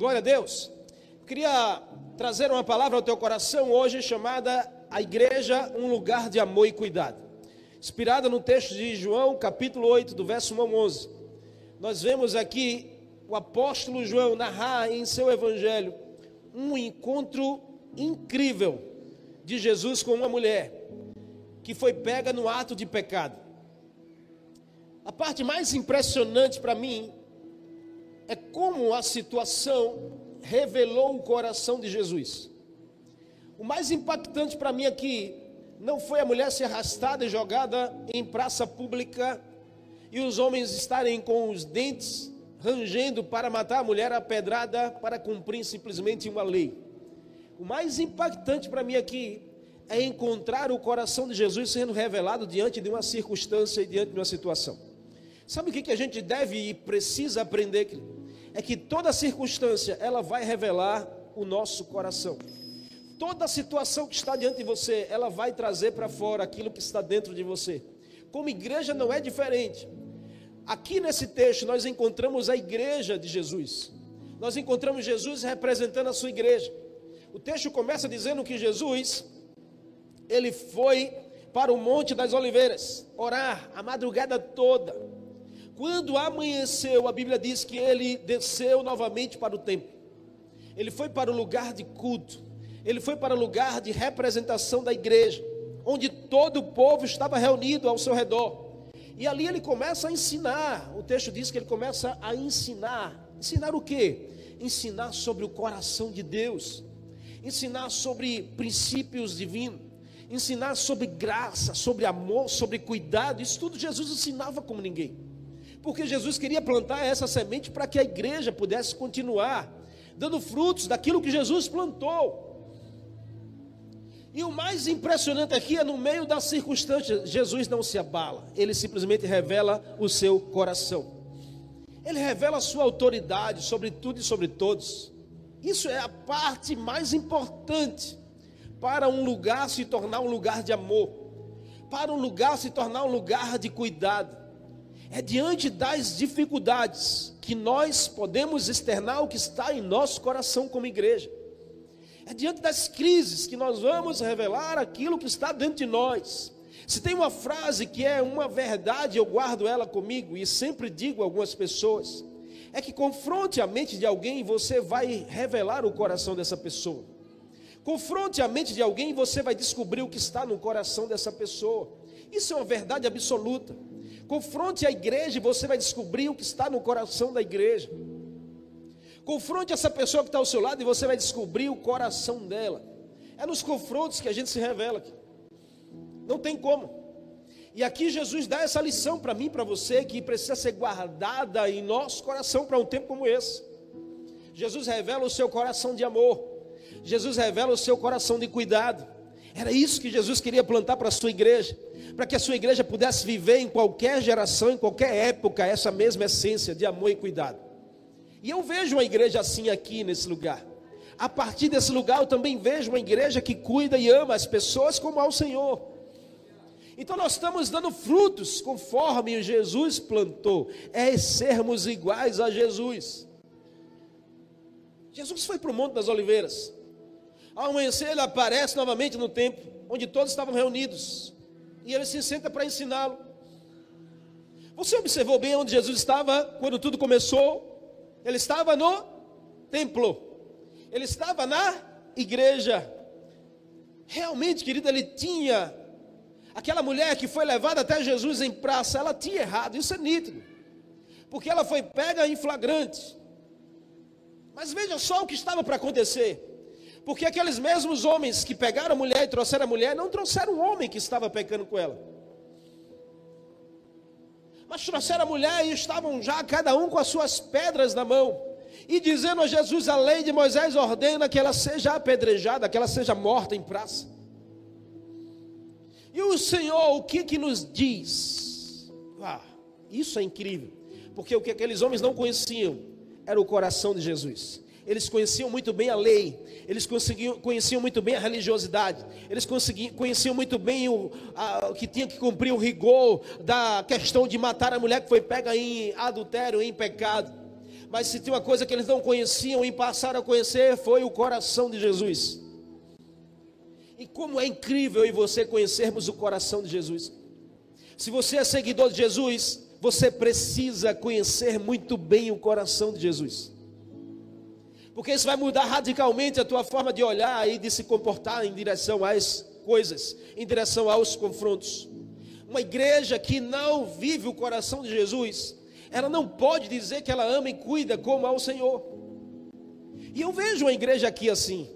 Glória a Deus. Queria trazer uma palavra ao teu coração hoje chamada a igreja um lugar de amor e cuidado. Inspirada no texto de João, capítulo 8, do verso 1 ao 11. Nós vemos aqui o apóstolo João narrar em seu evangelho um encontro incrível de Jesus com uma mulher que foi pega no ato de pecado. A parte mais impressionante para mim é como a situação revelou o coração de Jesus. O mais impactante para mim aqui não foi a mulher ser arrastada e jogada em praça pública e os homens estarem com os dentes rangendo para matar a mulher a pedrada para cumprir simplesmente uma lei. O mais impactante para mim aqui é encontrar o coração de Jesus sendo revelado diante de uma circunstância e diante de uma situação. Sabe o que a gente deve e precisa aprender? É que toda circunstância ela vai revelar o nosso coração. Toda situação que está diante de você, ela vai trazer para fora aquilo que está dentro de você. Como igreja não é diferente. Aqui nesse texto nós encontramos a igreja de Jesus. Nós encontramos Jesus representando a sua igreja. O texto começa dizendo que Jesus ele foi para o Monte das Oliveiras orar a madrugada toda. Quando amanheceu, a Bíblia diz que ele desceu novamente para o templo. Ele foi para o lugar de culto. Ele foi para o lugar de representação da igreja, onde todo o povo estava reunido ao seu redor. E ali ele começa a ensinar. O texto diz que ele começa a ensinar. Ensinar o quê? Ensinar sobre o coração de Deus. Ensinar sobre princípios divinos. Ensinar sobre graça, sobre amor, sobre cuidado. Isso tudo Jesus ensinava como ninguém porque Jesus queria plantar essa semente para que a igreja pudesse continuar dando frutos daquilo que Jesus plantou. E o mais impressionante aqui é no meio das circunstâncias, Jesus não se abala, ele simplesmente revela o seu coração. Ele revela a sua autoridade sobre tudo e sobre todos. Isso é a parte mais importante para um lugar se tornar um lugar de amor, para um lugar se tornar um lugar de cuidado. É diante das dificuldades que nós podemos externar o que está em nosso coração como igreja. É diante das crises que nós vamos revelar aquilo que está dentro de nós. Se tem uma frase que é uma verdade, eu guardo ela comigo e sempre digo a algumas pessoas: é que confronte a mente de alguém e você vai revelar o coração dessa pessoa. Confronte a mente de alguém e você vai descobrir o que está no coração dessa pessoa. Isso é uma verdade absoluta. Confronte a igreja e você vai descobrir o que está no coração da igreja. Confronte essa pessoa que está ao seu lado e você vai descobrir o coração dela. É nos confrontos que a gente se revela. Não tem como. E aqui Jesus dá essa lição para mim, para você, que precisa ser guardada em nosso coração para um tempo como esse. Jesus revela o seu coração de amor. Jesus revela o seu coração de cuidado. Era isso que Jesus queria plantar para a sua igreja para que a sua igreja pudesse viver em qualquer geração, em qualquer época, essa mesma essência de amor e cuidado. E eu vejo uma igreja assim aqui nesse lugar. A partir desse lugar eu também vejo uma igreja que cuida e ama as pessoas como ao Senhor. Então nós estamos dando frutos conforme Jesus plantou, é sermos iguais a Jesus. Jesus foi para o Monte das Oliveiras. Ao amanhecer, ele aparece novamente no templo, onde todos estavam reunidos e ele se senta para ensiná-lo. Você observou bem onde Jesus estava quando tudo começou? Ele estava no templo, ele estava na igreja. Realmente, querida, ele tinha aquela mulher que foi levada até Jesus em praça, ela tinha errado, isso é nítido, porque ela foi pega em flagrante. Mas veja só o que estava para acontecer. Porque aqueles mesmos homens que pegaram a mulher e trouxeram a mulher, não trouxeram o homem que estava pecando com ela. Mas trouxeram a mulher e estavam já cada um com as suas pedras na mão. E dizendo a Jesus, a lei de Moisés ordena que ela seja apedrejada, que ela seja morta em praça. E o Senhor, o que que nos diz? Ah, isso é incrível. Porque o que aqueles homens não conheciam era o coração de Jesus eles conheciam muito bem a lei, eles conheciam muito bem a religiosidade, eles conheciam muito bem o a, que tinha que cumprir o rigor da questão de matar a mulher que foi pega em adultério, em pecado. Mas se tinha uma coisa que eles não conheciam e passaram a conhecer, foi o coração de Jesus. E como é incrível e você conhecermos o coração de Jesus. Se você é seguidor de Jesus, você precisa conhecer muito bem o coração de Jesus. Porque isso vai mudar radicalmente a tua forma de olhar e de se comportar em direção às coisas, em direção aos confrontos. Uma igreja que não vive o coração de Jesus, ela não pode dizer que ela ama e cuida como ao Senhor. E eu vejo uma igreja aqui assim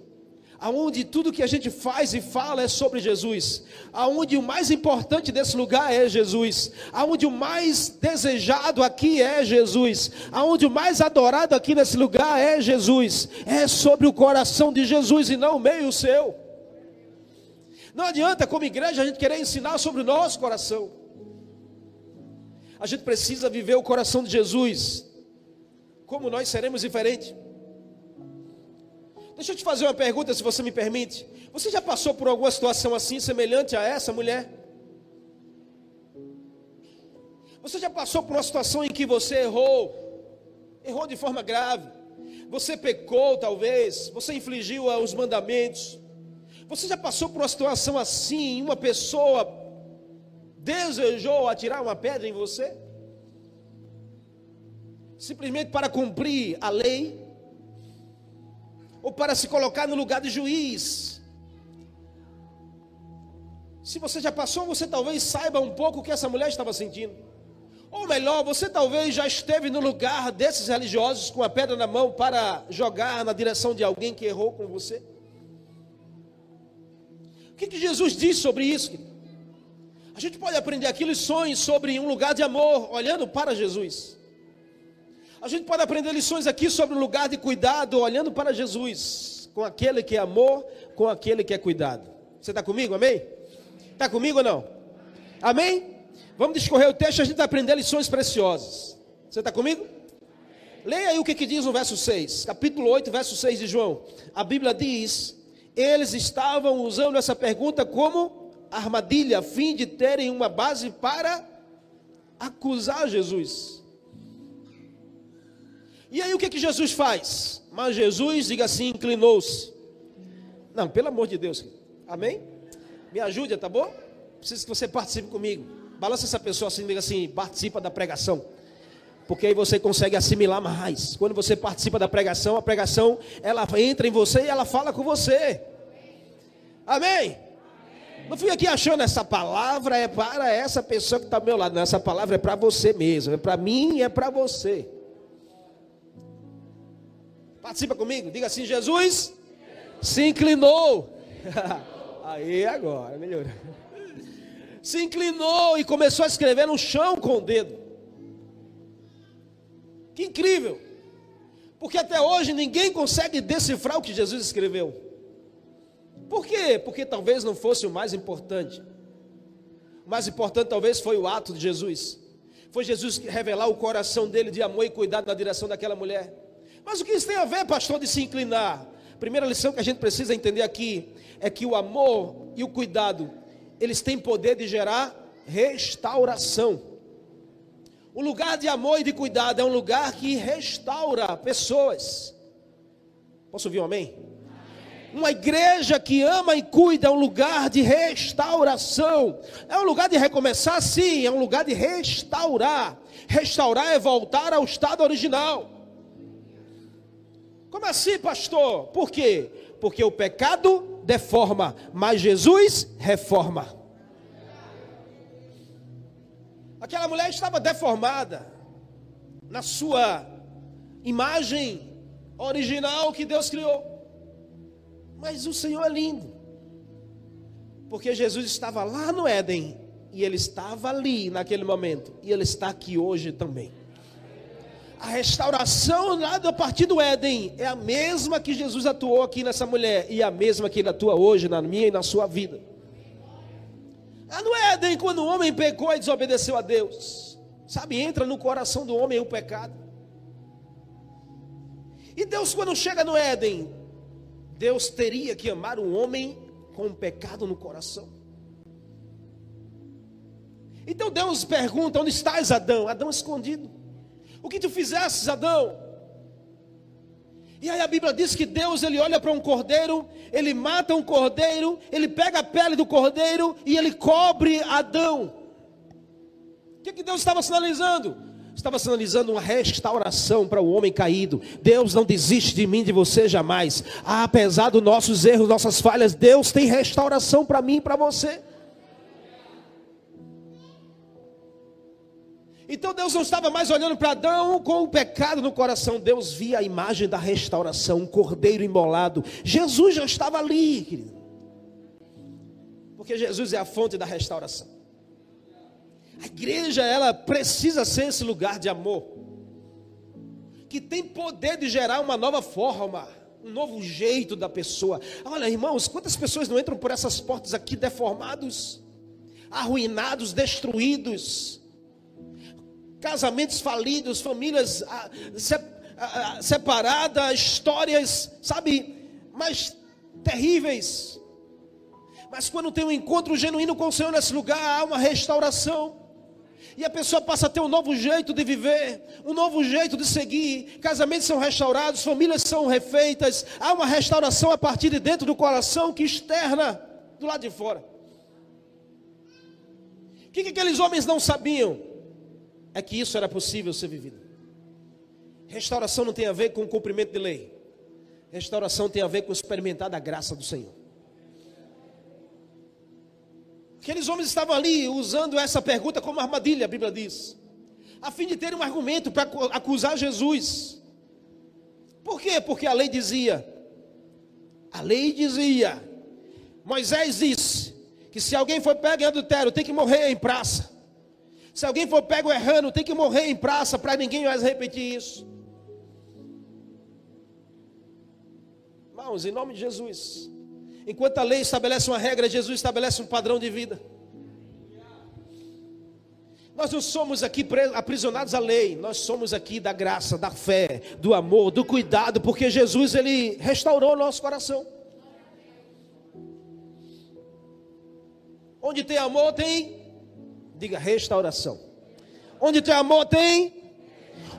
aonde tudo que a gente faz e fala é sobre Jesus, aonde o mais importante desse lugar é Jesus, aonde o mais desejado aqui é Jesus, aonde o mais adorado aqui nesse lugar é Jesus, é sobre o coração de Jesus e não o meio seu. Não adianta como igreja a gente querer ensinar sobre o nosso coração. A gente precisa viver o coração de Jesus. Como nós seremos diferentes? Deixa eu te fazer uma pergunta, se você me permite. Você já passou por alguma situação assim, semelhante a essa mulher? Você já passou por uma situação em que você errou, errou de forma grave, você pecou talvez, você infligiu os mandamentos. Você já passou por uma situação assim, uma pessoa desejou atirar uma pedra em você? Simplesmente para cumprir a lei, ou para se colocar no lugar de juiz. Se você já passou, você talvez saiba um pouco o que essa mulher estava sentindo. Ou melhor, você talvez já esteve no lugar desses religiosos com a pedra na mão para jogar na direção de alguém que errou com você. O que, que Jesus diz sobre isso? A gente pode aprender aqui lições sobre um lugar de amor, olhando para Jesus. A gente pode aprender lições aqui sobre o lugar de cuidado, olhando para Jesus, com aquele que é amor, com aquele que é cuidado. Você está comigo, amém? Está comigo ou não? Amém? Vamos discorrer o texto, a gente vai aprender lições preciosas. Você está comigo? Leia aí o que, que diz no verso 6, capítulo 8, verso 6 de João. A Bíblia diz: eles estavam usando essa pergunta como armadilha, a fim de terem uma base para acusar Jesus. E aí o que, que Jesus faz? Mas Jesus, diga assim, inclinou-se. Não, pelo amor de Deus. Amém? Me ajude, tá bom? Preciso que você participe comigo. Balança essa pessoa assim, diga assim, participa da pregação. Porque aí você consegue assimilar mais. Quando você participa da pregação, a pregação ela entra em você e ela fala com você. Amém? Não fui aqui achando essa palavra é para essa pessoa que está ao meu lado. Não, essa palavra é para você mesmo. É para mim e é para você. Participa comigo, diga assim: Jesus se inclinou. Aí agora, melhorou. Se inclinou e começou a escrever no chão com o dedo. Que incrível! Porque até hoje ninguém consegue decifrar o que Jesus escreveu. Por quê? Porque talvez não fosse o mais importante. O mais importante talvez foi o ato de Jesus. Foi Jesus revelar o coração dele de amor e cuidado na direção daquela mulher. Mas o que isso tem a ver, pastor, de se inclinar? Primeira lição que a gente precisa entender aqui é que o amor e o cuidado, eles têm poder de gerar restauração. O lugar de amor e de cuidado é um lugar que restaura pessoas. Posso ouvir um amém? Uma igreja que ama e cuida é um lugar de restauração. É um lugar de recomeçar, sim, é um lugar de restaurar. Restaurar é voltar ao estado original. Como assim, pastor? Por quê? Porque o pecado deforma, mas Jesus reforma. Aquela mulher estava deformada na sua imagem original que Deus criou. Mas o Senhor é lindo. Porque Jesus estava lá no Éden e ele estava ali naquele momento e ele está aqui hoje também. A restauração lá a partir do Éden é a mesma que Jesus atuou aqui nessa mulher e a mesma que ele atua hoje na minha e na sua vida. Lá no Éden, quando o homem pecou e desobedeceu a Deus, sabe, entra no coração do homem o pecado. E Deus, quando chega no Éden, Deus teria que amar o homem com o pecado no coração. Então Deus pergunta: onde estás, Adão? Adão escondido. O que tu fizestes, Adão? E aí a Bíblia diz que Deus ele olha para um cordeiro, ele mata um cordeiro, ele pega a pele do cordeiro e ele cobre Adão. O que, que Deus estava sinalizando? Estava sinalizando uma restauração para o homem caído. Deus não desiste de mim, de você jamais. Ah, apesar dos nossos erros, nossas falhas, Deus tem restauração para mim e para você. Então Deus não estava mais olhando para Adão com o pecado no coração, Deus via a imagem da restauração, um cordeiro imolado. Jesus já estava ali, querido. Porque Jesus é a fonte da restauração. A igreja, ela precisa ser esse lugar de amor, que tem poder de gerar uma nova forma, um novo jeito da pessoa. Olha, irmãos, quantas pessoas não entram por essas portas aqui deformados, arruinados, destruídos, casamentos falidos, famílias ah, ah, ah, separadas, histórias, sabe, mais terríveis. Mas quando tem um encontro genuíno com o Senhor nesse lugar, há uma restauração. E a pessoa passa a ter um novo jeito de viver, um novo jeito de seguir. Casamentos são restaurados, famílias são refeitas. Há uma restauração a partir de dentro do coração que externa do lado de fora. O que, que aqueles homens não sabiam? É que isso era possível ser vivido. Restauração não tem a ver com o cumprimento de lei. Restauração tem a ver com experimentar da graça do Senhor. Aqueles homens estavam ali usando essa pergunta como armadilha, a Bíblia diz, a fim de ter um argumento para acusar Jesus. Por quê? Porque a lei dizia, a lei dizia, Moisés disse que se alguém for pego em adultério tem que morrer em praça. Se alguém for pego errando, tem que morrer em praça para ninguém mais repetir isso. Irmãos, em nome de Jesus. Enquanto a lei estabelece uma regra, Jesus estabelece um padrão de vida. Nós não somos aqui aprisionados à lei, nós somos aqui da graça, da fé, do amor, do cuidado, porque Jesus ele restaurou o nosso coração. Onde tem amor, tem Diga restauração. Onde tem amor tem?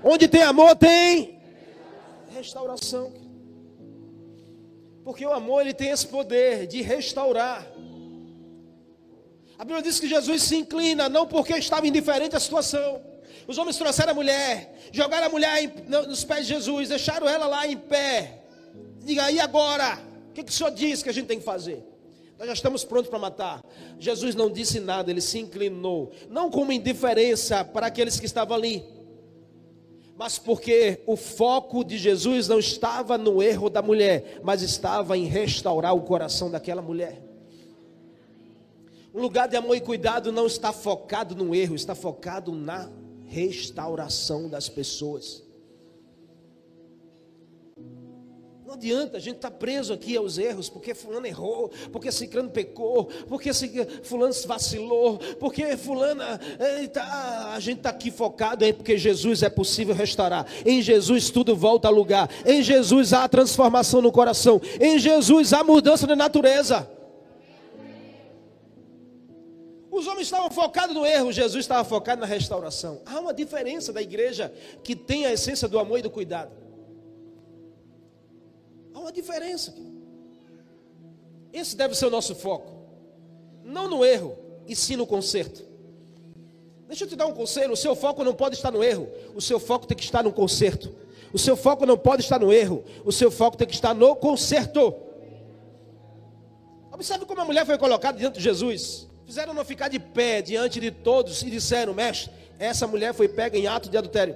Onde tem amor tem restauração. Porque o amor ele tem esse poder de restaurar. A Bíblia diz que Jesus se inclina não porque estava indiferente à situação. Os homens trouxeram a mulher, jogaram a mulher nos pés de Jesus, deixaram ela lá em pé. Diga, e agora? O que, que o Senhor diz que a gente tem que fazer? Nós já estamos prontos para matar. Jesus não disse nada, ele se inclinou. Não como indiferença para aqueles que estavam ali, mas porque o foco de Jesus não estava no erro da mulher, mas estava em restaurar o coração daquela mulher. Um lugar de amor e cuidado não está focado no erro, está focado na restauração das pessoas. Adianta, a gente estar tá preso aqui aos erros, porque fulano errou, porque ciclano pecou, porque fulano vacilou, porque fulana, tá, a gente está aqui focado aí, porque Jesus é possível restaurar. Em Jesus tudo volta a lugar. Em Jesus há transformação no coração. Em Jesus há mudança de natureza. Os homens estavam focados no erro, Jesus estava focado na restauração. Há uma diferença da igreja que tem a essência do amor e do cuidado uma diferença. Esse deve ser o nosso foco. Não no erro, e sim no conserto. Deixa eu te dar um conselho: o seu foco não pode estar no erro, o seu foco tem que estar no conserto. O seu foco não pode estar no erro, o seu foco tem que estar no conserto. Observe como a mulher foi colocada diante de Jesus. Fizeram não ficar de pé diante de todos e disseram: Mestre, essa mulher foi pega em ato de adultério.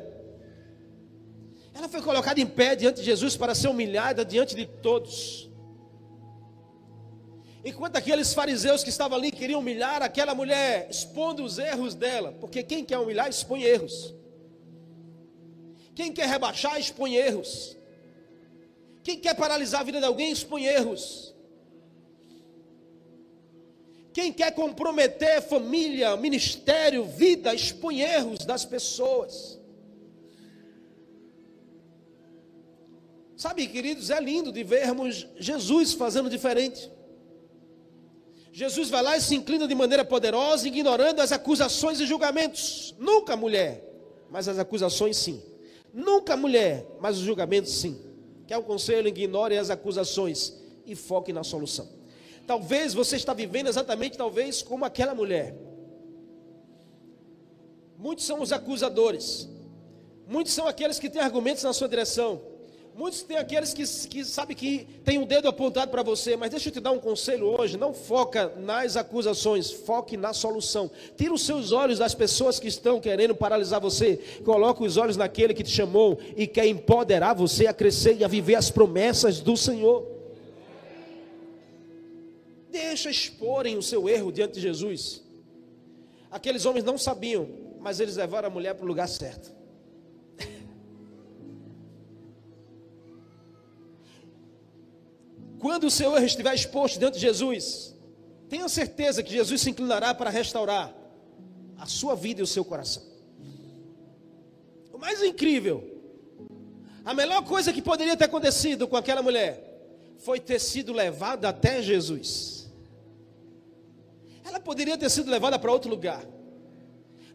Ela foi colocada em pé diante de Jesus para ser humilhada diante de todos. Enquanto aqueles fariseus que estavam ali queriam humilhar aquela mulher, expondo os erros dela, porque quem quer humilhar expõe erros. Quem quer rebaixar expõe erros. Quem quer paralisar a vida de alguém expõe erros. Quem quer comprometer família, ministério, vida, expõe erros das pessoas. Sabe, queridos, é lindo de vermos Jesus fazendo diferente. Jesus vai lá e se inclina de maneira poderosa, ignorando as acusações e julgamentos. Nunca mulher, mas as acusações sim. Nunca mulher, mas os julgamentos sim. Quer um conselho? Ignore as acusações e foque na solução. Talvez você está vivendo exatamente, talvez, como aquela mulher. Muitos são os acusadores. Muitos são aqueles que têm argumentos na sua direção. Muitos têm aqueles que, que sabem que tem um dedo apontado para você, mas deixa eu te dar um conselho hoje: não foca nas acusações, foque na solução. Tira os seus olhos das pessoas que estão querendo paralisar você, coloque os olhos naquele que te chamou e quer empoderar você a crescer e a viver as promessas do Senhor. Deixa exporem o seu erro diante de Jesus. Aqueles homens não sabiam, mas eles levaram a mulher para o lugar certo. Quando o erro estiver exposto diante de Jesus, tenha certeza que Jesus se inclinará para restaurar a sua vida e o seu coração. O mais incrível, a melhor coisa que poderia ter acontecido com aquela mulher foi ter sido levada até Jesus. Ela poderia ter sido levada para outro lugar,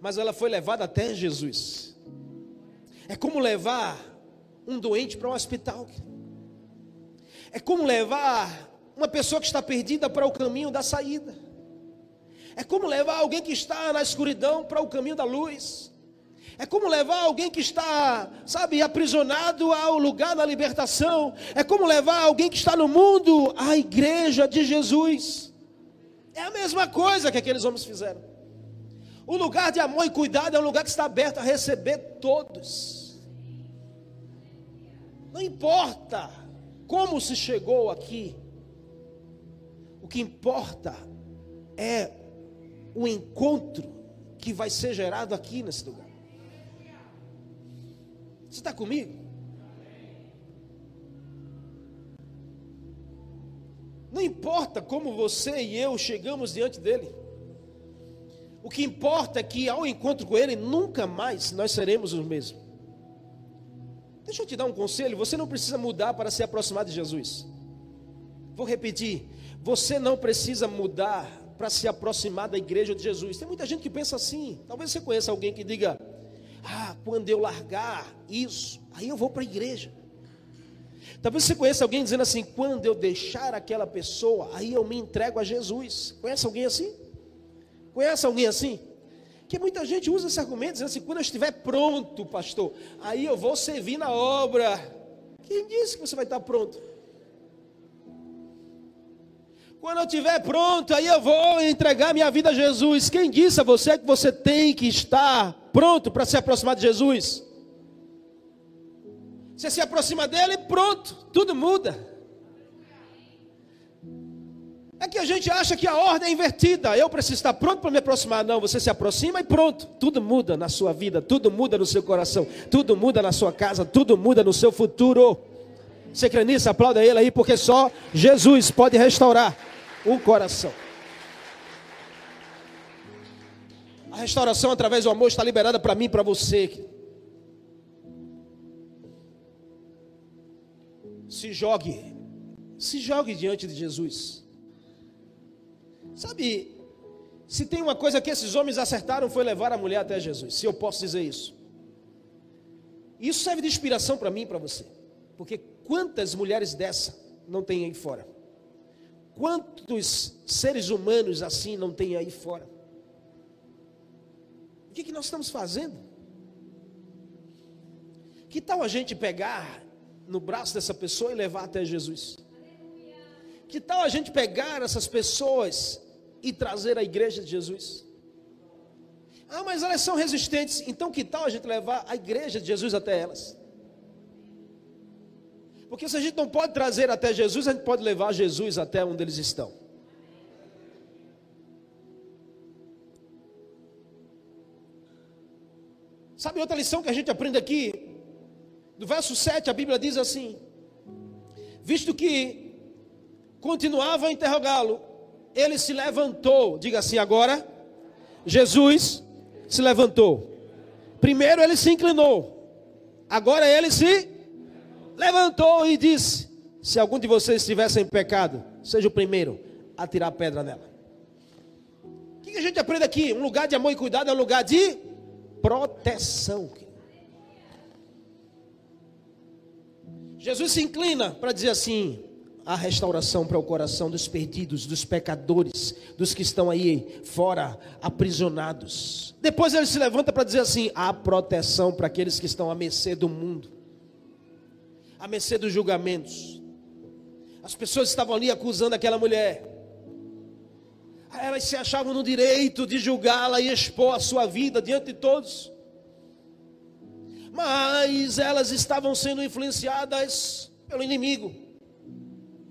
mas ela foi levada até Jesus. É como levar um doente para um hospital. É como levar uma pessoa que está perdida para o caminho da saída. É como levar alguém que está na escuridão para o caminho da luz. É como levar alguém que está, sabe, aprisionado ao lugar da libertação. É como levar alguém que está no mundo à igreja de Jesus. É a mesma coisa que aqueles homens fizeram. O lugar de amor e cuidado é um lugar que está aberto a receber todos. Não importa como se chegou aqui? O que importa é o encontro que vai ser gerado aqui nesse lugar. Você está comigo? Não importa como você e eu chegamos diante dele. O que importa é que ao encontro com ele, nunca mais nós seremos os mesmos. Deixa eu te dar um conselho: você não precisa mudar para se aproximar de Jesus. Vou repetir: você não precisa mudar para se aproximar da igreja de Jesus. Tem muita gente que pensa assim. Talvez você conheça alguém que diga: Ah, quando eu largar isso, aí eu vou para a igreja. Talvez você conheça alguém dizendo assim: quando eu deixar aquela pessoa, aí eu me entrego a Jesus. Conhece alguém assim? Conhece alguém assim? Que muita gente usa esse argumento, dizendo assim: quando eu estiver pronto, pastor, aí eu vou servir na obra. Quem disse que você vai estar pronto? Quando eu estiver pronto, aí eu vou entregar minha vida a Jesus. Quem disse a você que você tem que estar pronto para se aproximar de Jesus? Você se aproxima dele, pronto, tudo muda. É que a gente acha que a ordem é invertida. Eu preciso estar pronto para me aproximar. Não, você se aproxima e pronto. Tudo muda na sua vida, tudo muda no seu coração, tudo muda na sua casa, tudo muda no seu futuro. Você crê nisso? Aplauda ele aí, porque só Jesus pode restaurar o coração. A restauração através do amor está liberada para mim e para você. Se jogue, se jogue diante de Jesus. Sabe, se tem uma coisa que esses homens acertaram foi levar a mulher até Jesus, se eu posso dizer isso. Isso serve de inspiração para mim e para você. Porque quantas mulheres dessa não tem aí fora? Quantos seres humanos assim não tem aí fora? O que, que nós estamos fazendo? Que tal a gente pegar no braço dessa pessoa e levar até Jesus? Que tal a gente pegar essas pessoas e trazer a igreja de Jesus. Ah, mas elas são resistentes. Então que tal a gente levar a igreja de Jesus até elas? Porque se a gente não pode trazer até Jesus, a gente pode levar Jesus até onde eles estão. Sabe outra lição que a gente aprende aqui? No verso 7, a Bíblia diz assim: Visto que continuava a interrogá-lo, ele se levantou. Diga assim agora. Jesus se levantou. Primeiro ele se inclinou. Agora ele se levantou e disse: Se algum de vocês estivesse em pecado, seja o primeiro a tirar a pedra nela. O que a gente aprende aqui? Um lugar de amor e cuidado é um lugar de proteção. Jesus se inclina para dizer assim: a restauração para o coração dos perdidos, dos pecadores, dos que estão aí fora aprisionados. Depois ele se levanta para dizer assim: há proteção para aqueles que estão à mercê do mundo, à mercê dos julgamentos. As pessoas estavam ali acusando aquela mulher. Elas se achavam no direito de julgá-la e expor a sua vida diante de todos mas elas estavam sendo influenciadas pelo inimigo.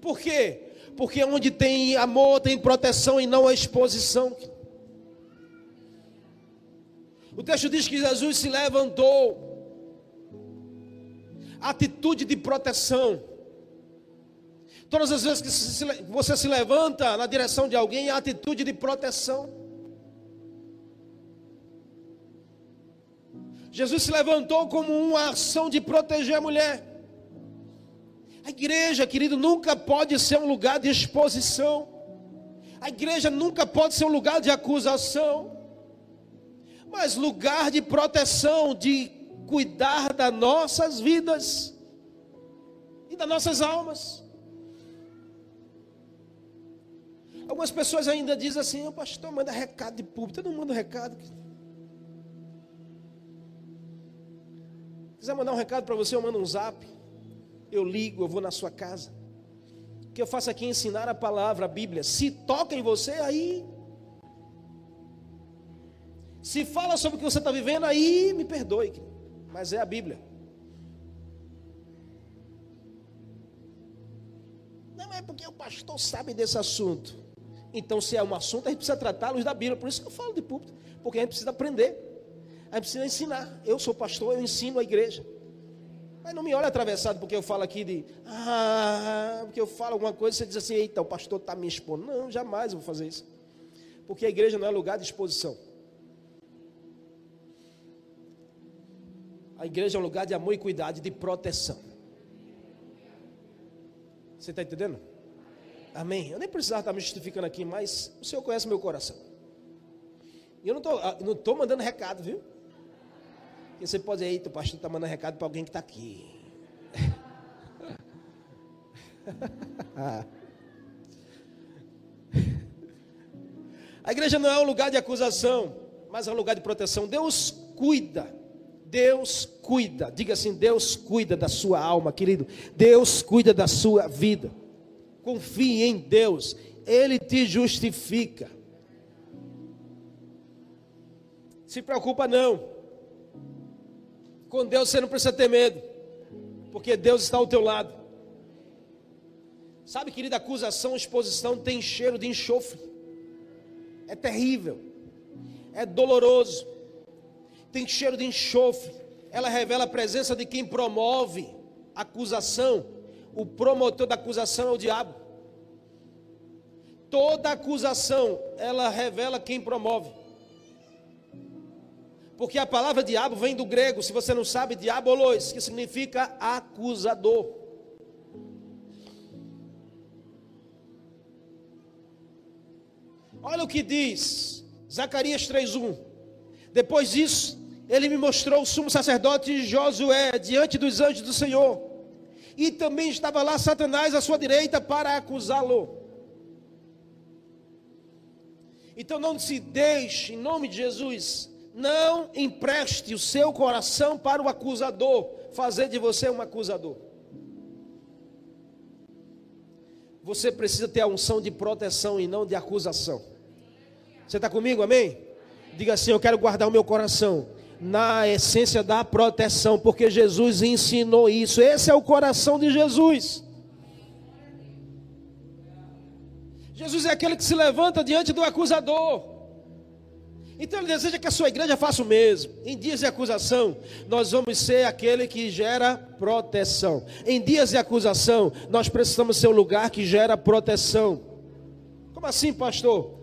Por quê? Porque onde tem amor tem proteção e não a exposição. O texto diz que Jesus se levantou. Atitude de proteção. Todas as vezes que você se levanta na direção de alguém, é atitude de proteção. Jesus se levantou como uma ação de proteger a mulher. A igreja, querido, nunca pode ser um lugar de exposição. A igreja nunca pode ser um lugar de acusação. Mas lugar de proteção, de cuidar das nossas vidas e das nossas almas. Algumas pessoas ainda dizem assim: o pastor manda recado de público. Eu não mando recado. quiser mandar um recado para você, eu mando um zap. Eu ligo, eu vou na sua casa. O que eu faço aqui é ensinar a palavra, a Bíblia. Se toca em você, aí. Se fala sobre o que você está vivendo, aí me perdoe. Mas é a Bíblia. Não é porque o pastor sabe desse assunto. Então, se é um assunto, a gente precisa tratá-los da Bíblia. Por isso que eu falo de púlpito. Porque a gente precisa aprender. Aí precisa ensinar. Eu sou pastor, eu ensino a igreja. Mas não me olha atravessado porque eu falo aqui de. Ah, porque eu falo alguma coisa e você diz assim: eita, o pastor está me expondo. Não, jamais eu vou fazer isso. Porque a igreja não é lugar de exposição. A igreja é um lugar de amor e cuidado, de proteção. Você está entendendo? Amém. Eu nem precisava estar me justificando aqui, mas o Senhor conhece meu coração. E eu não estou não tô mandando recado, viu? E você pode dizer, eita, o pastor está mandando recado para alguém que está aqui. A igreja não é um lugar de acusação, mas é um lugar de proteção. Deus cuida. Deus cuida. Diga assim: Deus cuida da sua alma, querido. Deus cuida da sua vida. Confie em Deus. Ele te justifica. Se preocupa não. Com Deus você não precisa ter medo, porque Deus está ao teu lado. Sabe, querida, acusação, exposição tem cheiro de enxofre. É terrível. É doloroso. Tem cheiro de enxofre. Ela revela a presença de quem promove acusação. O promotor da acusação é o diabo. Toda acusação, ela revela quem promove. Porque a palavra diabo vem do grego, se você não sabe, diabolos, que significa acusador. Olha o que diz Zacarias 3:1. Depois disso, ele me mostrou o sumo sacerdote Josué diante dos anjos do Senhor. E também estava lá Satanás à sua direita para acusá-lo. Então não se deixe, em nome de Jesus, não empreste o seu coração para o acusador, fazer de você um acusador. Você precisa ter a unção de proteção e não de acusação. Você está comigo, amém? Diga assim: Eu quero guardar o meu coração na essência da proteção, porque Jesus ensinou isso. Esse é o coração de Jesus. Jesus é aquele que se levanta diante do acusador. Então ele deseja que a sua igreja faça o mesmo. Em dias de acusação, nós vamos ser aquele que gera proteção. Em dias de acusação, nós precisamos ser o lugar que gera proteção. Como assim, pastor?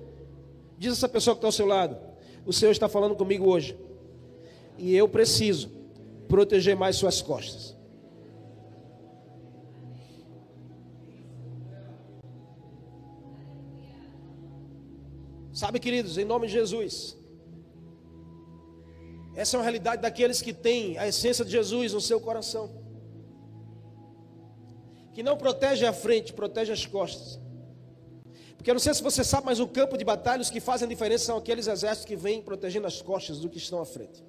Diz essa pessoa que está ao seu lado. O Senhor está falando comigo hoje. E eu preciso proteger mais suas costas. Sabe, queridos, em nome de Jesus, essa é uma realidade daqueles que têm a essência de Jesus no seu coração. que não protege a frente, protege as costas. Porque eu não sei se você sabe, mas o campo de batalha, os que fazem a diferença são aqueles exércitos que vêm protegendo as costas do que estão à frente.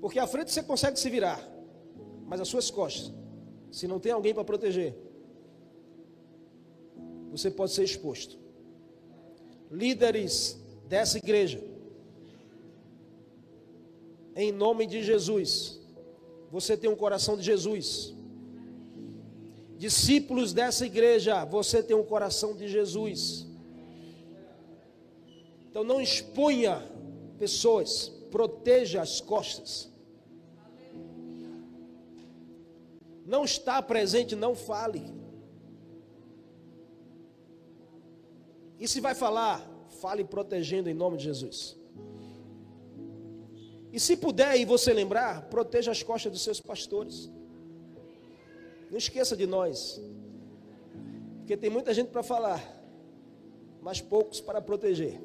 Porque à frente você consegue se virar, mas as suas costas, se não tem alguém para proteger, você pode ser exposto. Líderes dessa igreja, em nome de Jesus, você tem um coração de Jesus. Discípulos dessa igreja, você tem um coração de Jesus. Então não exponha pessoas, proteja as costas. Não está presente, não fale. E se vai falar, fale protegendo em nome de Jesus. E se puder e você lembrar, proteja as costas dos seus pastores. Não esqueça de nós. Porque tem muita gente para falar, mas poucos para proteger.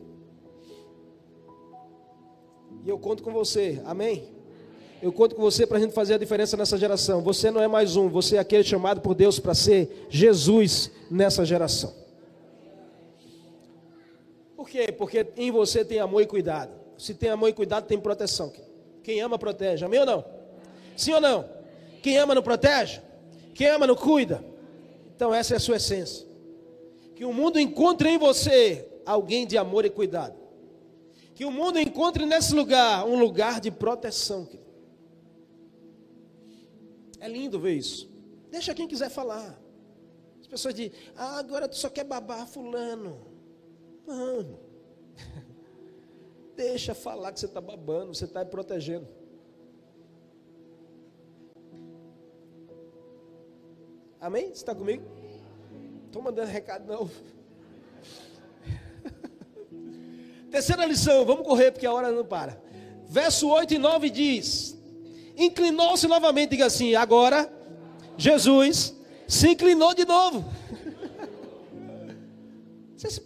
E eu conto com você, amém? Eu conto com você para a gente fazer a diferença nessa geração. Você não é mais um, você é aquele chamado por Deus para ser Jesus nessa geração. Por quê? Porque em você tem amor e cuidado. Se tem amor e cuidado, tem proteção. Quem ama, protege. Amém ou não? Sim ou não? Quem ama, não protege? Quem ama não cuida. Então essa é a sua essência. Que o mundo encontre em você alguém de amor e cuidado. Que o mundo encontre nesse lugar um lugar de proteção. É lindo ver isso. Deixa quem quiser falar. As pessoas dizem, ah, agora tu só quer babar fulano. Mano, deixa falar que você está babando, você está protegendo. Amém? Você está comigo? Estou mandando recado não. Terceira lição, vamos correr porque a hora não para. Verso 8 e 9 diz: Inclinou-se novamente, diga assim: agora Jesus se inclinou de novo. Você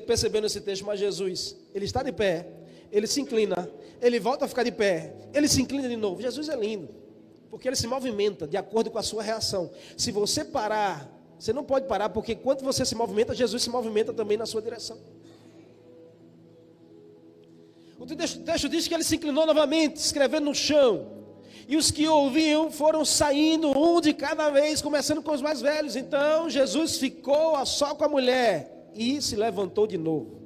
percebeu nesse texto, mas Jesus, ele está de pé, ele se inclina, ele volta a ficar de pé, ele se inclina de novo. Jesus é lindo. Porque ele se movimenta de acordo com a sua reação. Se você parar, você não pode parar, porque quando você se movimenta, Jesus se movimenta também na sua direção. O texto diz que ele se inclinou novamente, escrevendo no chão. E os que ouviam foram saindo, um de cada vez, começando com os mais velhos. Então Jesus ficou só com a mulher e se levantou de novo.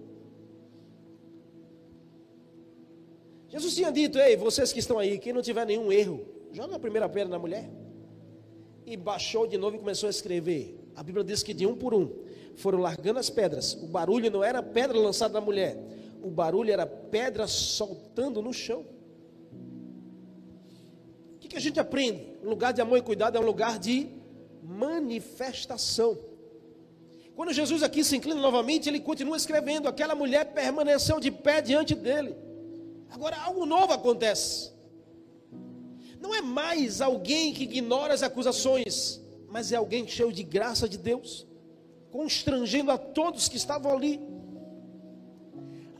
Jesus tinha dito: Ei, vocês que estão aí, quem não tiver nenhum erro, joga a primeira pedra na mulher. E baixou de novo e começou a escrever. A Bíblia diz que de um por um foram largando as pedras. O barulho não era pedra lançada na mulher, o barulho era pedra soltando no chão. O que, que a gente aprende? Um lugar de amor e cuidado é um lugar de manifestação. Quando Jesus aqui se inclina novamente, ele continua escrevendo. Aquela mulher permaneceu de pé diante dele. Agora algo novo acontece. Não é mais alguém que ignora as acusações, mas é alguém cheio de graça de Deus, constrangendo a todos que estavam ali.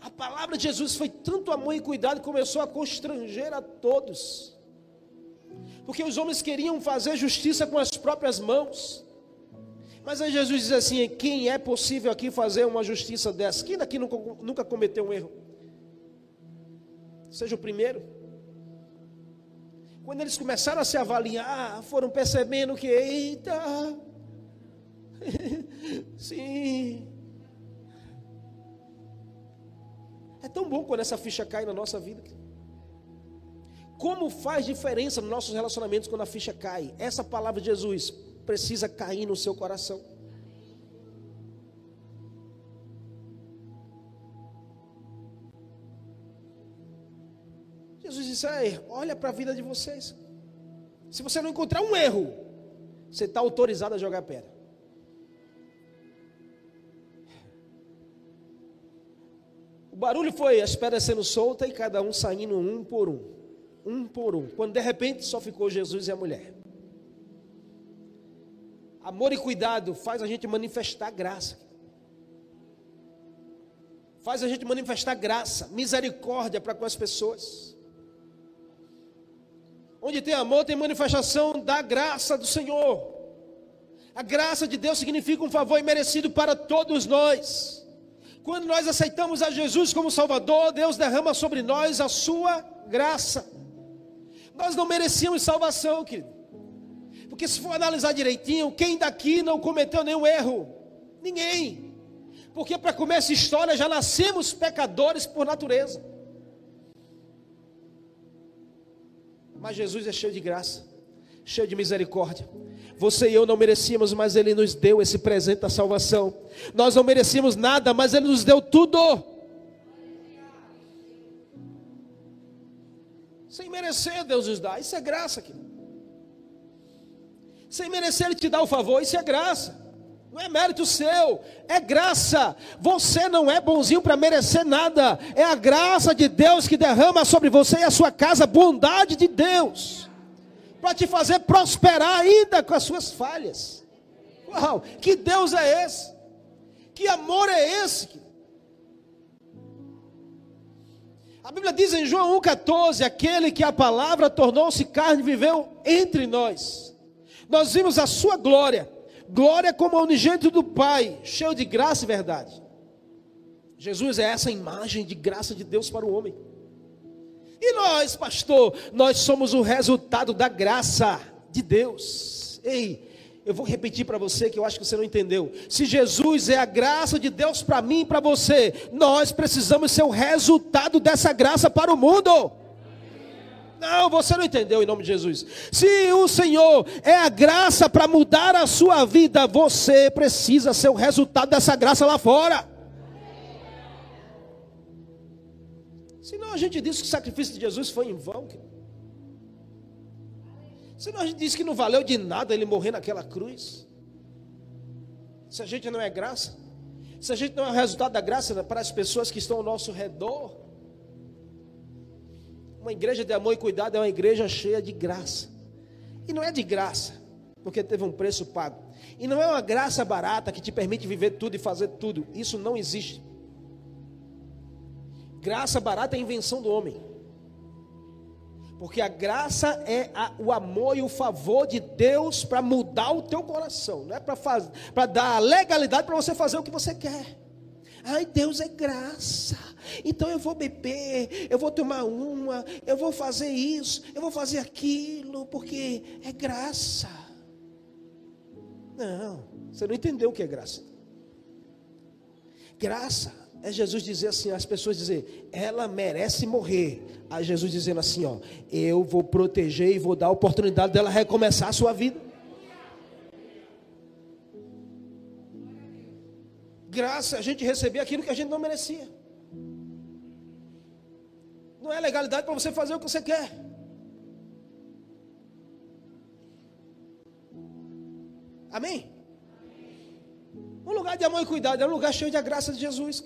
A palavra de Jesus foi tanto amor e cuidado que começou a constranger a todos. Porque os homens queriam fazer justiça com as próprias mãos. Mas aí Jesus diz assim: quem é possível aqui fazer uma justiça dessa? Quem daqui nunca, nunca cometeu um erro? Seja o primeiro. Quando eles começaram a se avaliar, foram percebendo que, eita, sim. É tão bom quando essa ficha cai na nossa vida. Como faz diferença nos nossos relacionamentos quando a ficha cai? Essa palavra de Jesus precisa cair no seu coração. Jesus disse: olha para a vida de vocês. Se você não encontrar um erro, você está autorizado a jogar pedra. O barulho foi as pedras sendo soltas e cada um saindo um por um. Um por um. Quando de repente só ficou Jesus e a mulher. Amor e cuidado faz a gente manifestar graça. Faz a gente manifestar graça, misericórdia para com as pessoas. Onde tem amor, tem manifestação da graça do Senhor. A graça de Deus significa um favor imerecido para todos nós. Quando nós aceitamos a Jesus como Salvador, Deus derrama sobre nós a sua graça. Nós não merecíamos salvação, querido. Porque se for analisar direitinho, quem daqui não cometeu nenhum erro? Ninguém. Porque para começar essa história já nascemos pecadores por natureza. Mas Jesus é cheio de graça, cheio de misericórdia. Você e eu não merecíamos, mas Ele nos deu esse presente da salvação. Nós não merecíamos nada, mas Ele nos deu tudo. Sem merecer, Deus nos dá. Isso é graça, aqui. Sem merecer, Ele te dá o favor. Isso é graça. Não é mérito seu, é graça. Você não é bonzinho para merecer nada. É a graça de Deus que derrama sobre você e a sua casa, bondade de Deus para te fazer prosperar ainda com as suas falhas. Uau, que Deus é esse? Que amor é esse? A Bíblia diz em João 1,14: aquele que a palavra tornou-se carne viveu entre nós. Nós vimos a sua glória, glória como unigênito do Pai, cheio de graça e verdade. Jesus é essa imagem de graça de Deus para o homem. E nós, pastor, nós somos o resultado da graça de Deus. Ei, eu vou repetir para você que eu acho que você não entendeu. Se Jesus é a graça de Deus para mim e para você, nós precisamos ser o resultado dessa graça para o mundo. Não, você não entendeu em nome de Jesus. Se o Senhor é a graça para mudar a sua vida, você precisa ser o resultado dessa graça lá fora. Senão a gente diz que o sacrifício de Jesus foi em vão. Senão a gente diz que não valeu de nada ele morrer naquela cruz. Se a gente não é graça, se a gente não é o resultado da graça para as pessoas que estão ao nosso redor. Uma igreja de amor e cuidado é uma igreja cheia de graça. E não é de graça, porque teve um preço pago. E não é uma graça barata que te permite viver tudo e fazer tudo. Isso não existe. Graça barata é invenção do homem. Porque a graça é a, o amor e o favor de Deus para mudar o teu coração, não é para dar a legalidade para você fazer o que você quer. Ai, Deus é graça. Então eu vou beber, eu vou tomar uma, eu vou fazer isso, eu vou fazer aquilo, porque é graça. Não, você não entendeu o que é graça. Graça é Jesus dizer assim, as pessoas dizer, ela merece morrer. Aí Jesus dizendo assim, ó, eu vou proteger e vou dar a oportunidade dela recomeçar a sua vida. Graça a gente receber aquilo que a gente não merecia. Não é legalidade para você fazer o que você quer. Amém? Um lugar de amor e cuidado é um lugar cheio de graça de Jesus.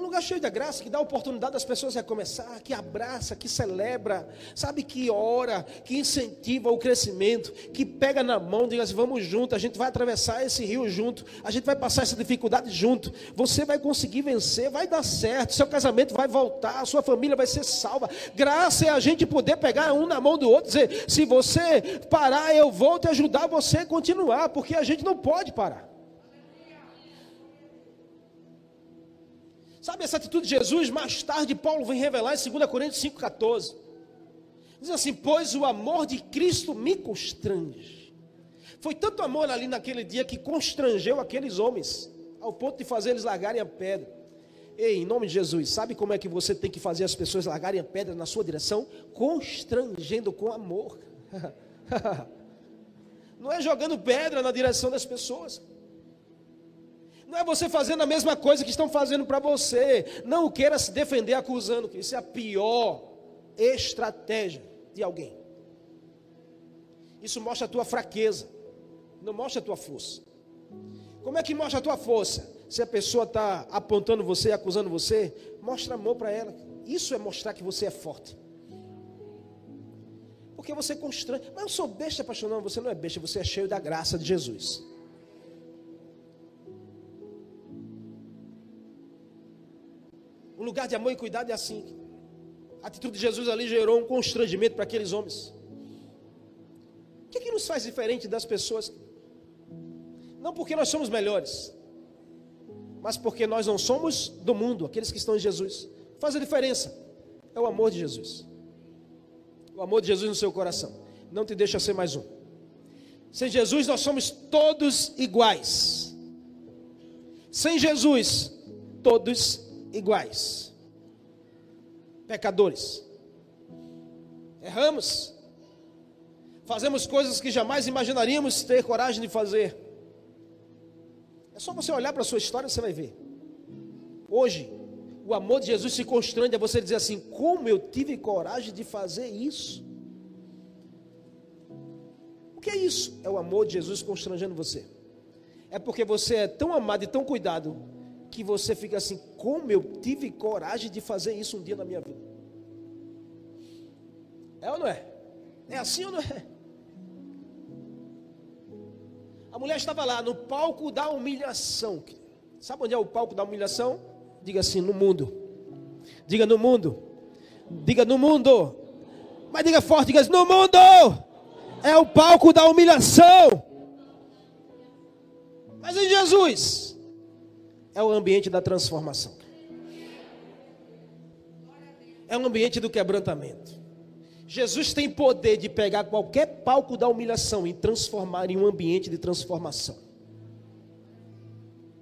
Um lugar cheio de graça, que dá oportunidade das pessoas recomeçar, que abraça, que celebra, sabe, que ora, que incentiva o crescimento, que pega na mão, diz assim, vamos junto, a gente vai atravessar esse rio junto, a gente vai passar essa dificuldade junto, você vai conseguir vencer, vai dar certo, seu casamento vai voltar, a sua família vai ser salva. Graça é a gente poder pegar um na mão do outro, dizer, se você parar, eu vou te ajudar você a continuar, porque a gente não pode parar. Sabe essa atitude de Jesus? Mais tarde, Paulo vem revelar em 2 Coríntios 5,14. Diz assim: Pois o amor de Cristo me constrange. Foi tanto amor ali naquele dia que constrangeu aqueles homens, ao ponto de fazer eles largarem a pedra. Ei, em nome de Jesus, sabe como é que você tem que fazer as pessoas largarem a pedra na sua direção? Constrangendo com amor. Não é jogando pedra na direção das pessoas. Não é você fazendo a mesma coisa que estão fazendo para você. Não queira se defender acusando isso é a pior estratégia de alguém. Isso mostra a tua fraqueza, não mostra a tua força. Como é que mostra a tua força? Se a pessoa está apontando você, acusando você, mostra amor para ela. Isso é mostrar que você é forte. Porque você constrange. Mas eu sou besta, pastor. Não, você não é besta, você é cheio da graça de Jesus. Um lugar de amor e cuidado é assim. A atitude de Jesus ali gerou um constrangimento para aqueles homens. O que, é que nos faz diferente das pessoas? Não porque nós somos melhores, mas porque nós não somos do mundo, aqueles que estão em Jesus. Faz a diferença. É o amor de Jesus. O amor de Jesus no seu coração. Não te deixa ser mais um. Sem Jesus nós somos todos iguais. Sem Jesus, todos iguais. Pecadores. Erramos. Fazemos coisas que jamais imaginaríamos ter coragem de fazer. É só você olhar para a sua história e você vai ver. Hoje, o amor de Jesus se constrange a você dizer assim: como eu tive coragem de fazer isso? O que é isso? É o amor de Jesus constrangendo você. É porque você é tão amado e tão cuidado que você fica assim: como eu tive coragem de fazer isso um dia na minha vida? É ou não é? É assim ou não é? A mulher estava lá no palco da humilhação. Sabe onde é o palco da humilhação? Diga assim: no mundo. Diga no mundo. Diga no mundo. Mas diga forte, diga assim, no mundo. É o palco da humilhação. Mas em Jesus é o ambiente da transformação. É o ambiente do quebrantamento. Jesus tem poder de pegar qualquer palco da humilhação e transformar em um ambiente de transformação.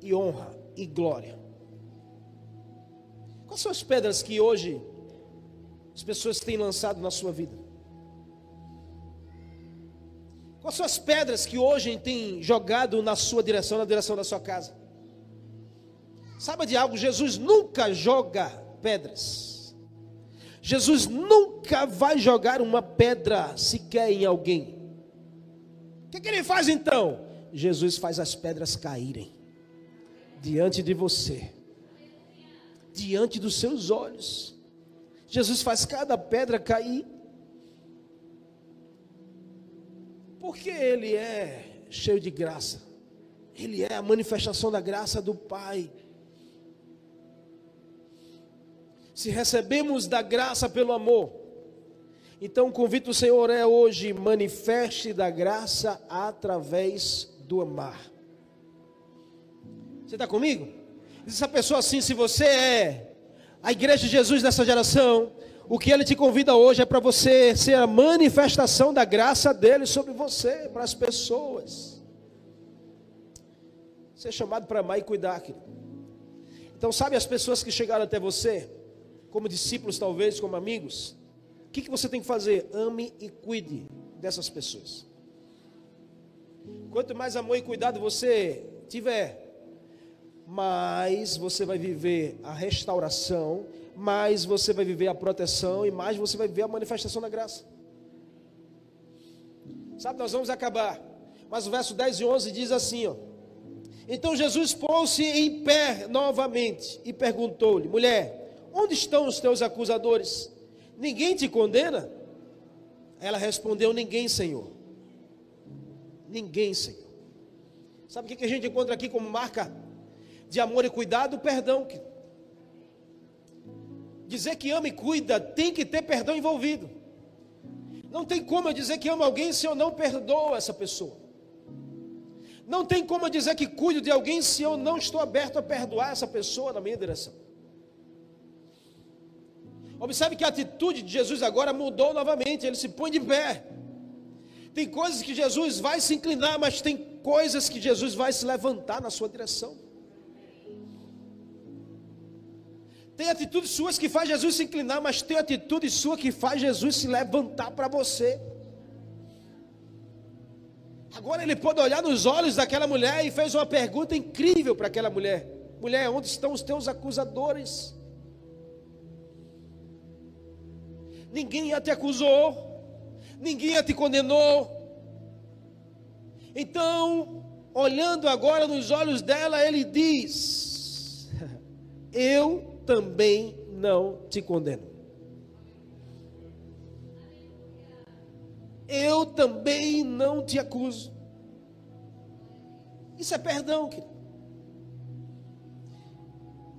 E honra e glória. Quais são as pedras que hoje as pessoas têm lançado na sua vida? Quais são as pedras que hoje têm jogado na sua direção, na direção da sua casa? Saiba de algo, Jesus nunca joga pedras. Jesus nunca vai jogar uma pedra sequer em alguém. O que, que ele faz então? Jesus faz as pedras caírem diante de você, diante dos seus olhos. Jesus faz cada pedra cair, porque Ele é cheio de graça, Ele é a manifestação da graça do Pai. Se recebemos da graça pelo amor, então o convite do Senhor é hoje: manifeste da graça através do amar. Você está comigo? Diz essa pessoa assim: se você é a igreja de Jesus dessa geração, o que ele te convida hoje é para você ser a manifestação da graça dele sobre você, para as pessoas. Ser chamado para amar e cuidar, querido. Então, sabe as pessoas que chegaram até você? Como discípulos, talvez, como amigos, o que, que você tem que fazer? Ame e cuide dessas pessoas. Quanto mais amor e cuidado você tiver, mais você vai viver a restauração, mais você vai viver a proteção e mais você vai viver a manifestação da graça. Sabe, nós vamos acabar. Mas o verso 10 e 11 diz assim, ó. Então Jesus pôs-se em pé novamente e perguntou-lhe: Mulher, Onde estão os teus acusadores? Ninguém te condena? Ela respondeu: Ninguém, Senhor. Ninguém, Senhor. Sabe o que a gente encontra aqui como marca de amor e cuidado? Perdão. Dizer que ama e cuida tem que ter perdão envolvido. Não tem como eu dizer que amo alguém se eu não perdoo essa pessoa. Não tem como eu dizer que cuido de alguém se eu não estou aberto a perdoar essa pessoa na minha direção. Observe que a atitude de Jesus agora mudou novamente, ele se põe de pé. Tem coisas que Jesus vai se inclinar, mas tem coisas que Jesus vai se levantar na sua direção. Tem atitudes suas que faz Jesus se inclinar, mas tem atitude sua que faz Jesus se levantar para você. Agora ele pode olhar nos olhos daquela mulher e fez uma pergunta incrível para aquela mulher: Mulher, onde estão os teus acusadores? Ninguém a te acusou, ninguém a te condenou. Então, olhando agora nos olhos dela, ele diz: Eu também não te condeno. Eu também não te acuso. Isso é perdão, querido.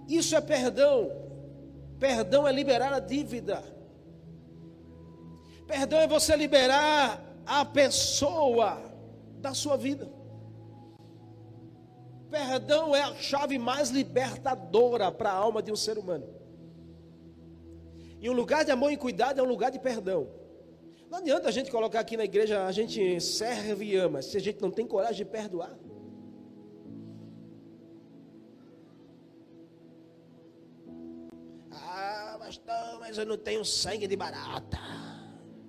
Isso é perdão. Perdão é liberar a dívida. Perdão é você liberar a pessoa da sua vida. Perdão é a chave mais libertadora para a alma de um ser humano. E um lugar de amor e cuidado é um lugar de perdão. Não adianta a gente colocar aqui na igreja, a gente serve e ama, se a gente não tem coragem de perdoar. Ah, pastor, mas eu não tenho sangue de barata.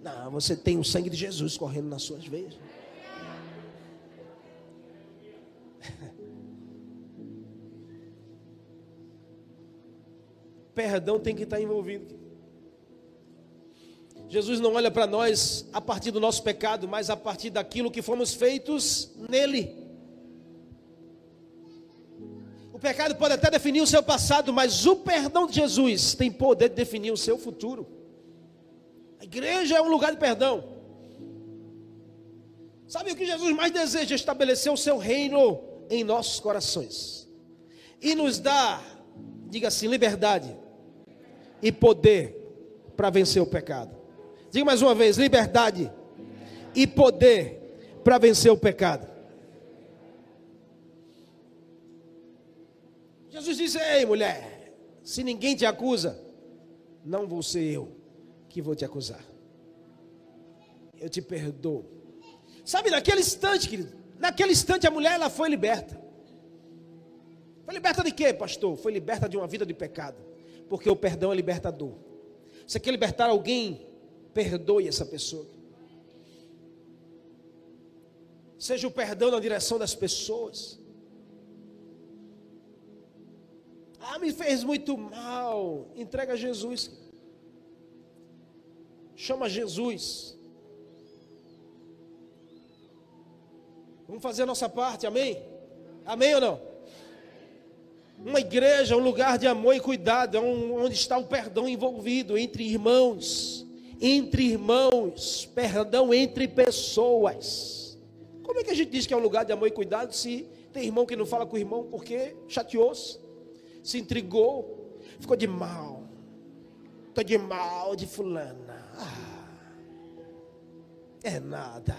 Não, você tem o sangue de Jesus correndo nas suas veias. Perdão tem que estar envolvido. Jesus não olha para nós a partir do nosso pecado, mas a partir daquilo que fomos feitos nele. O pecado pode até definir o seu passado, mas o perdão de Jesus tem poder de definir o seu futuro. A igreja é um lugar de perdão. Sabe o que Jesus mais deseja? Estabelecer o seu reino em nossos corações e nos dar, diga assim, liberdade e poder para vencer o pecado. Diga mais uma vez: liberdade e poder para vencer o pecado. Jesus disse: Ei, mulher, se ninguém te acusa, não vou ser eu que vou te acusar. Eu te perdoo. Sabe, naquele instante, querido, naquele instante a mulher ela foi liberta. Foi liberta de quê, pastor? Foi liberta de uma vida de pecado. Porque o perdão é libertador. Você quer libertar alguém Perdoe essa pessoa. Seja o perdão na direção das pessoas. Ah, me fez muito mal. Entrega a Jesus. Chama Jesus. Vamos fazer a nossa parte, amém? Amém ou não? Uma igreja, um lugar de amor e cuidado, é onde está o perdão envolvido entre irmãos entre irmãos, perdão entre pessoas. Como é que a gente diz que é um lugar de amor e cuidado se tem irmão que não fala com o irmão porque chateou-se, se intrigou, ficou de mal, estou de mal de fulana. Ah, é nada.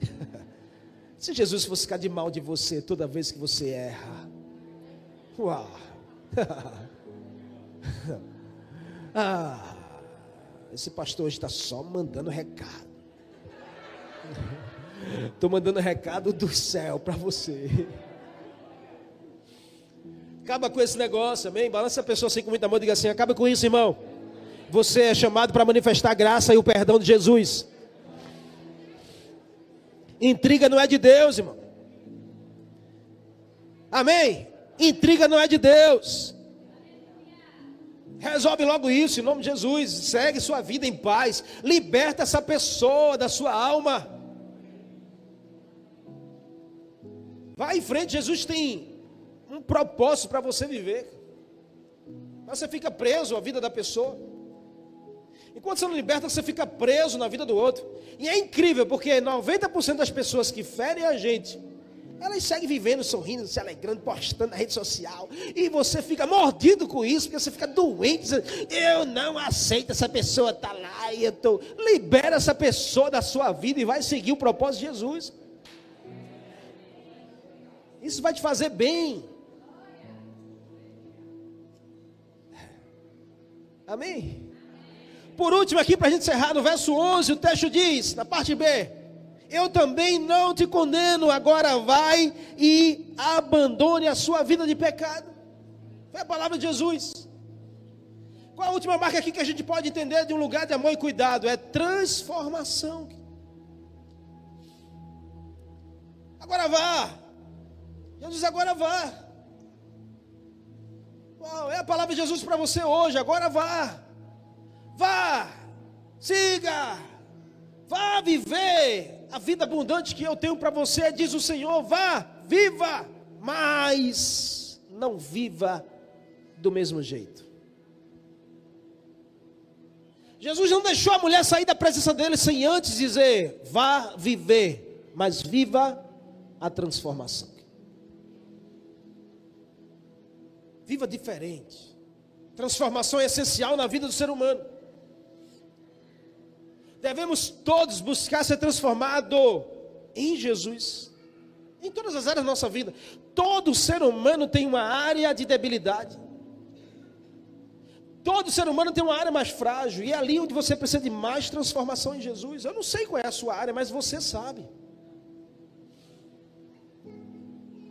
se Jesus fosse ficar de mal de você toda vez que você erra, uau. ah. Esse pastor está só mandando recado. Estou mandando recado do céu para você. Acaba com esse negócio, amém? Balança a pessoa assim com muito amor, diga assim: acaba com isso, irmão. Você é chamado para manifestar a graça e o perdão de Jesus. Intriga não é de Deus, irmão. Amém? Intriga não é de Deus. Resolve logo isso, em nome de Jesus. Segue sua vida em paz. Liberta essa pessoa da sua alma. Vai em frente, Jesus tem um propósito para você viver. Mas você fica preso à vida da pessoa. Enquanto você não liberta, você fica preso na vida do outro. E é incrível, porque 90% das pessoas que ferem a gente elas seguem vivendo, sorrindo, se alegrando, postando na rede social. E você fica mordido com isso, porque você fica doente. Dizendo, eu não aceito essa pessoa tá lá. E eu tô... Libera essa pessoa da sua vida e vai seguir o propósito de Jesus. Isso vai te fazer bem. Amém? Por último, aqui para a gente encerrar, no verso 11, o texto diz, na parte B eu também não te condeno, agora vai e abandone a sua vida de pecado. Foi a palavra de Jesus. Qual a última marca aqui que a gente pode entender de um lugar de amor e cuidado? É transformação. Agora vá. Jesus, agora vá. É a palavra de Jesus para você hoje. Agora vá. Vá. Siga. Vá viver a vida abundante que eu tenho para você, diz o Senhor, vá, viva, mas não viva do mesmo jeito. Jesus não deixou a mulher sair da presença dele sem antes dizer: vá viver, mas viva a transformação. Viva diferente. Transformação é essencial na vida do ser humano. Devemos todos buscar ser transformado em Jesus. Em todas as áreas da nossa vida. Todo ser humano tem uma área de debilidade. Todo ser humano tem uma área mais frágil. E é ali onde você precisa de mais transformação em Jesus. Eu não sei qual é a sua área, mas você sabe.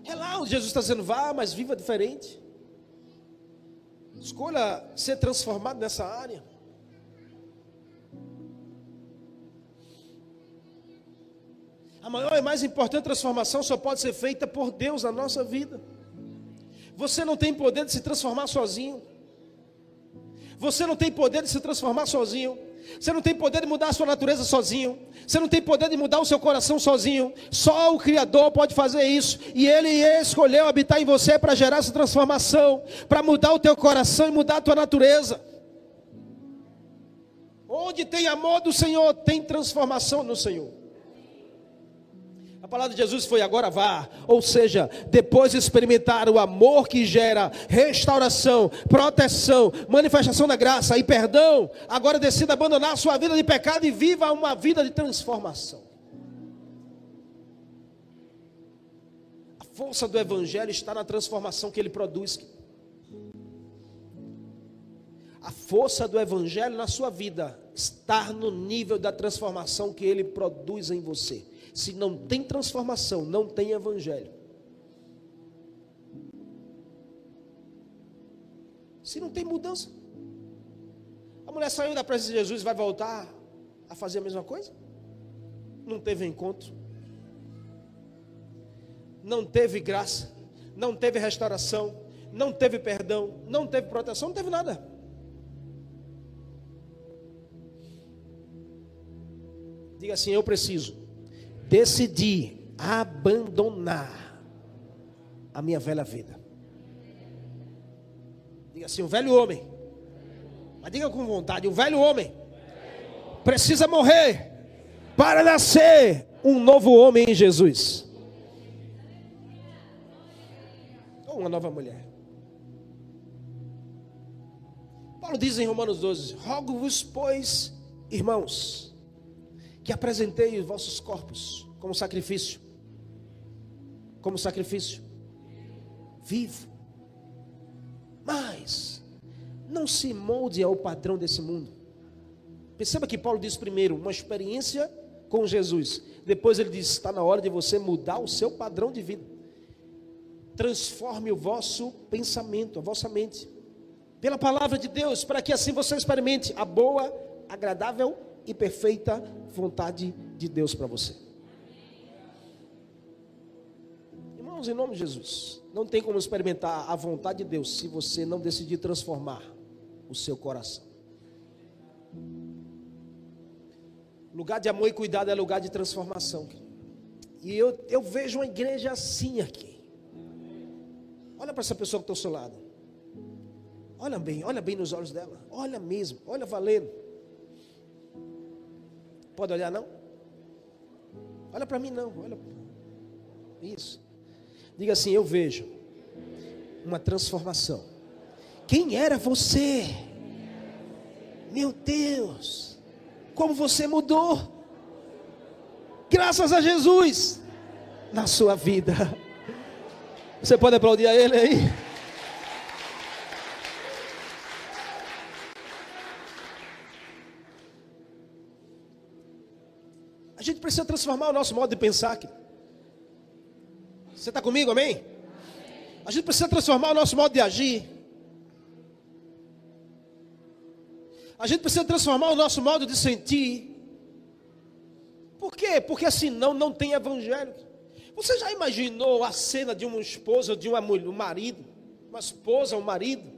É lá onde Jesus está dizendo: vá, mas viva diferente. Escolha ser transformado nessa área. A maior e mais importante transformação só pode ser feita por Deus na nossa vida. Você não tem poder de se transformar sozinho. Você não tem poder de se transformar sozinho. Você não tem poder de mudar a sua natureza sozinho. Você não tem poder de mudar o seu coração sozinho. Só o Criador pode fazer isso. E Ele escolheu habitar em você para gerar essa transformação, para mudar o teu coração e mudar a tua natureza. Onde tem amor do Senhor, tem transformação no Senhor. A palavra de Jesus foi agora vá, ou seja, depois de experimentar o amor que gera restauração, proteção, manifestação da graça e perdão, agora decida abandonar a sua vida de pecado e viva uma vida de transformação. A força do evangelho está na transformação que ele produz. A força do evangelho na sua vida está no nível da transformação que ele produz em você. Se não tem transformação, não tem evangelho. Se não tem mudança. A mulher saiu da presença de Jesus e vai voltar a fazer a mesma coisa? Não teve encontro. Não teve graça. Não teve restauração. Não teve perdão. Não teve proteção. Não teve nada. Diga assim: Eu preciso decidi abandonar a minha velha vida. Diga assim: o velho homem, mas diga com vontade: o velho homem precisa morrer para nascer um novo homem em Jesus. Ou uma nova mulher. Paulo diz em Romanos 12: Rogo-vos, pois, irmãos, que apresentei os vossos corpos como sacrifício. Como sacrifício vivo. Mas não se molde ao padrão desse mundo. Perceba que Paulo diz primeiro uma experiência com Jesus. Depois ele diz: está na hora de você mudar o seu padrão de vida. Transforme o vosso pensamento, a vossa mente, pela palavra de Deus, para que assim você experimente a boa, agradável e perfeita vontade de Deus para você. Irmãos, em nome de Jesus, não tem como experimentar a vontade de Deus se você não decidir transformar o seu coração. Lugar de amor e cuidado é lugar de transformação. E eu, eu vejo uma igreja assim aqui. Olha para essa pessoa que está ao seu lado. Olha bem, olha bem nos olhos dela. Olha mesmo, olha valendo. Pode olhar não? Olha para mim não, olha. Isso. Diga assim, eu vejo uma transformação. Quem era você? Meu Deus, como você mudou. Graças a Jesus na sua vida. Você pode aplaudir a ele aí? Precisa transformar o nosso modo de pensar aqui. Você está comigo, amém? A gente precisa transformar o nosso modo de agir. A gente precisa transformar o nosso modo de sentir. Por quê? Porque assim não, tem evangelho. Você já imaginou a cena de uma esposa, de uma mulher, um marido, uma esposa, um marido,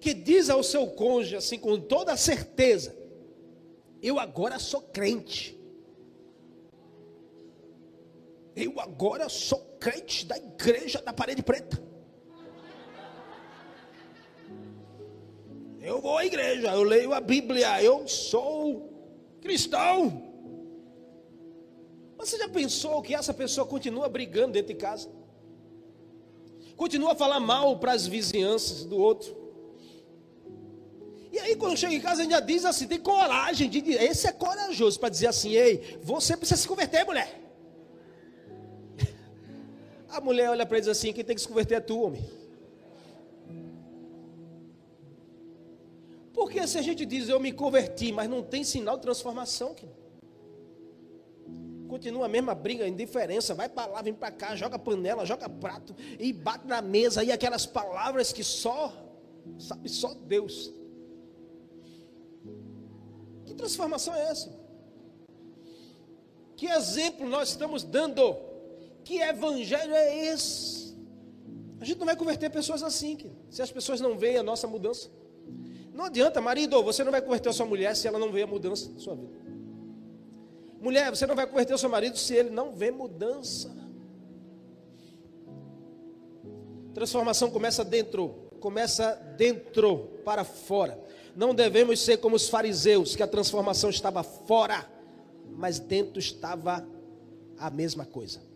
que diz ao seu cônjuge assim com toda certeza: Eu agora sou crente. Eu agora sou crente da igreja da parede preta. Eu vou à igreja, eu leio a Bíblia, eu sou cristão. Você já pensou que essa pessoa continua brigando dentro de casa? Continua a falar mal para as vizinhanças do outro? E aí, quando chega em casa, ainda diz assim: tem coragem de. Esse é corajoso para dizer assim: ei, você precisa se converter, mulher. A mulher olha para ele e diz assim: quem tem que se converter é tu, homem. Porque se a gente diz eu me converti, mas não tem sinal de transformação, que continua a mesma briga, indiferença, vai para lá, vem para cá, joga panela, joga prato e bate na mesa e aquelas palavras que só sabe só Deus. Que transformação é essa? Que exemplo nós estamos dando? Que evangelho é esse? A gente não vai converter pessoas assim, se as pessoas não veem a nossa mudança. Não adianta, marido, você não vai converter a sua mulher se ela não vê a mudança na sua vida. Mulher, você não vai converter o seu marido se ele não vê mudança. Transformação começa dentro, começa dentro para fora. Não devemos ser como os fariseus, que a transformação estava fora, mas dentro estava a mesma coisa.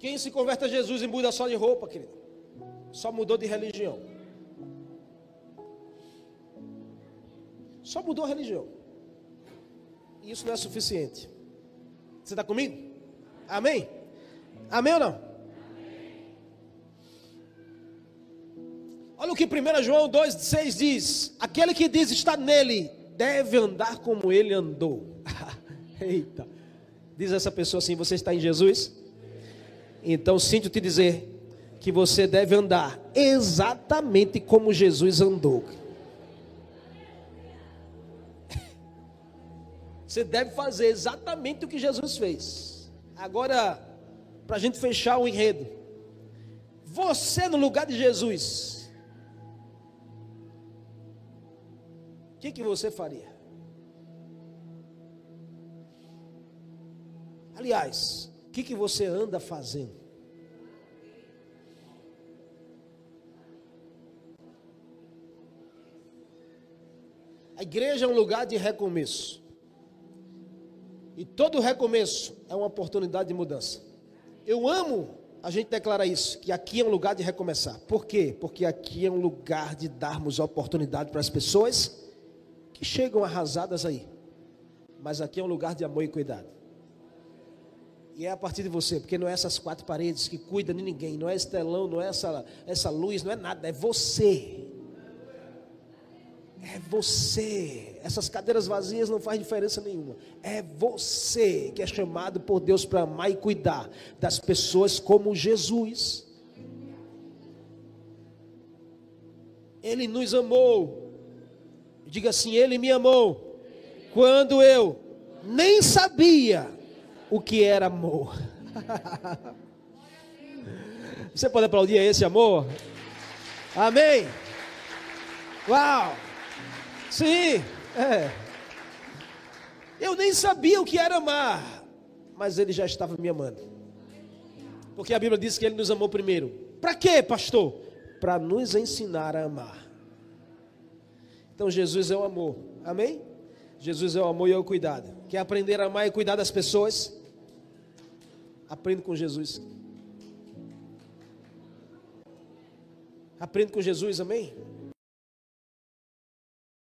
Quem se converte a Jesus e muda só de roupa, querido? Só mudou de religião. Só mudou a religião. E isso não é suficiente. Você está comigo? Amém? Amém ou não? Olha o que 1 João 2,6 diz: Aquele que diz está nele, deve andar como ele andou. Eita, diz essa pessoa assim: Você está em Jesus? Então sinto te dizer que você deve andar exatamente como Jesus andou. Você deve fazer exatamente o que Jesus fez. Agora, para a gente fechar o enredo, você no lugar de Jesus, o que, que você faria? Aliás, o que, que você anda fazendo? A igreja é um lugar de recomeço. E todo recomeço é uma oportunidade de mudança. Eu amo a gente declarar isso, que aqui é um lugar de recomeçar. Por quê? Porque aqui é um lugar de darmos oportunidade para as pessoas que chegam arrasadas aí. Mas aqui é um lugar de amor e cuidado. E é a partir de você, porque não é essas quatro paredes que cuidam de ninguém, não é esse telão, não é essa, essa luz, não é nada, é você. É você. Essas cadeiras vazias não faz diferença nenhuma. É você que é chamado por Deus para amar e cuidar das pessoas como Jesus. Ele nos amou. Diga assim: Ele me amou. Quando eu nem sabia o que era amor. Você pode aplaudir esse amor? Amém? Uau! Sim, é. Eu nem sabia o que era amar, mas ele já estava me amando. Porque a Bíblia diz que ele nos amou primeiro. Para quê, pastor? Para nos ensinar a amar. Então Jesus é o amor. Amém? Jesus é o amor e é o cuidado. Quer aprender a amar e cuidar das pessoas? Aprenda com Jesus. Aprenda com Jesus, amém?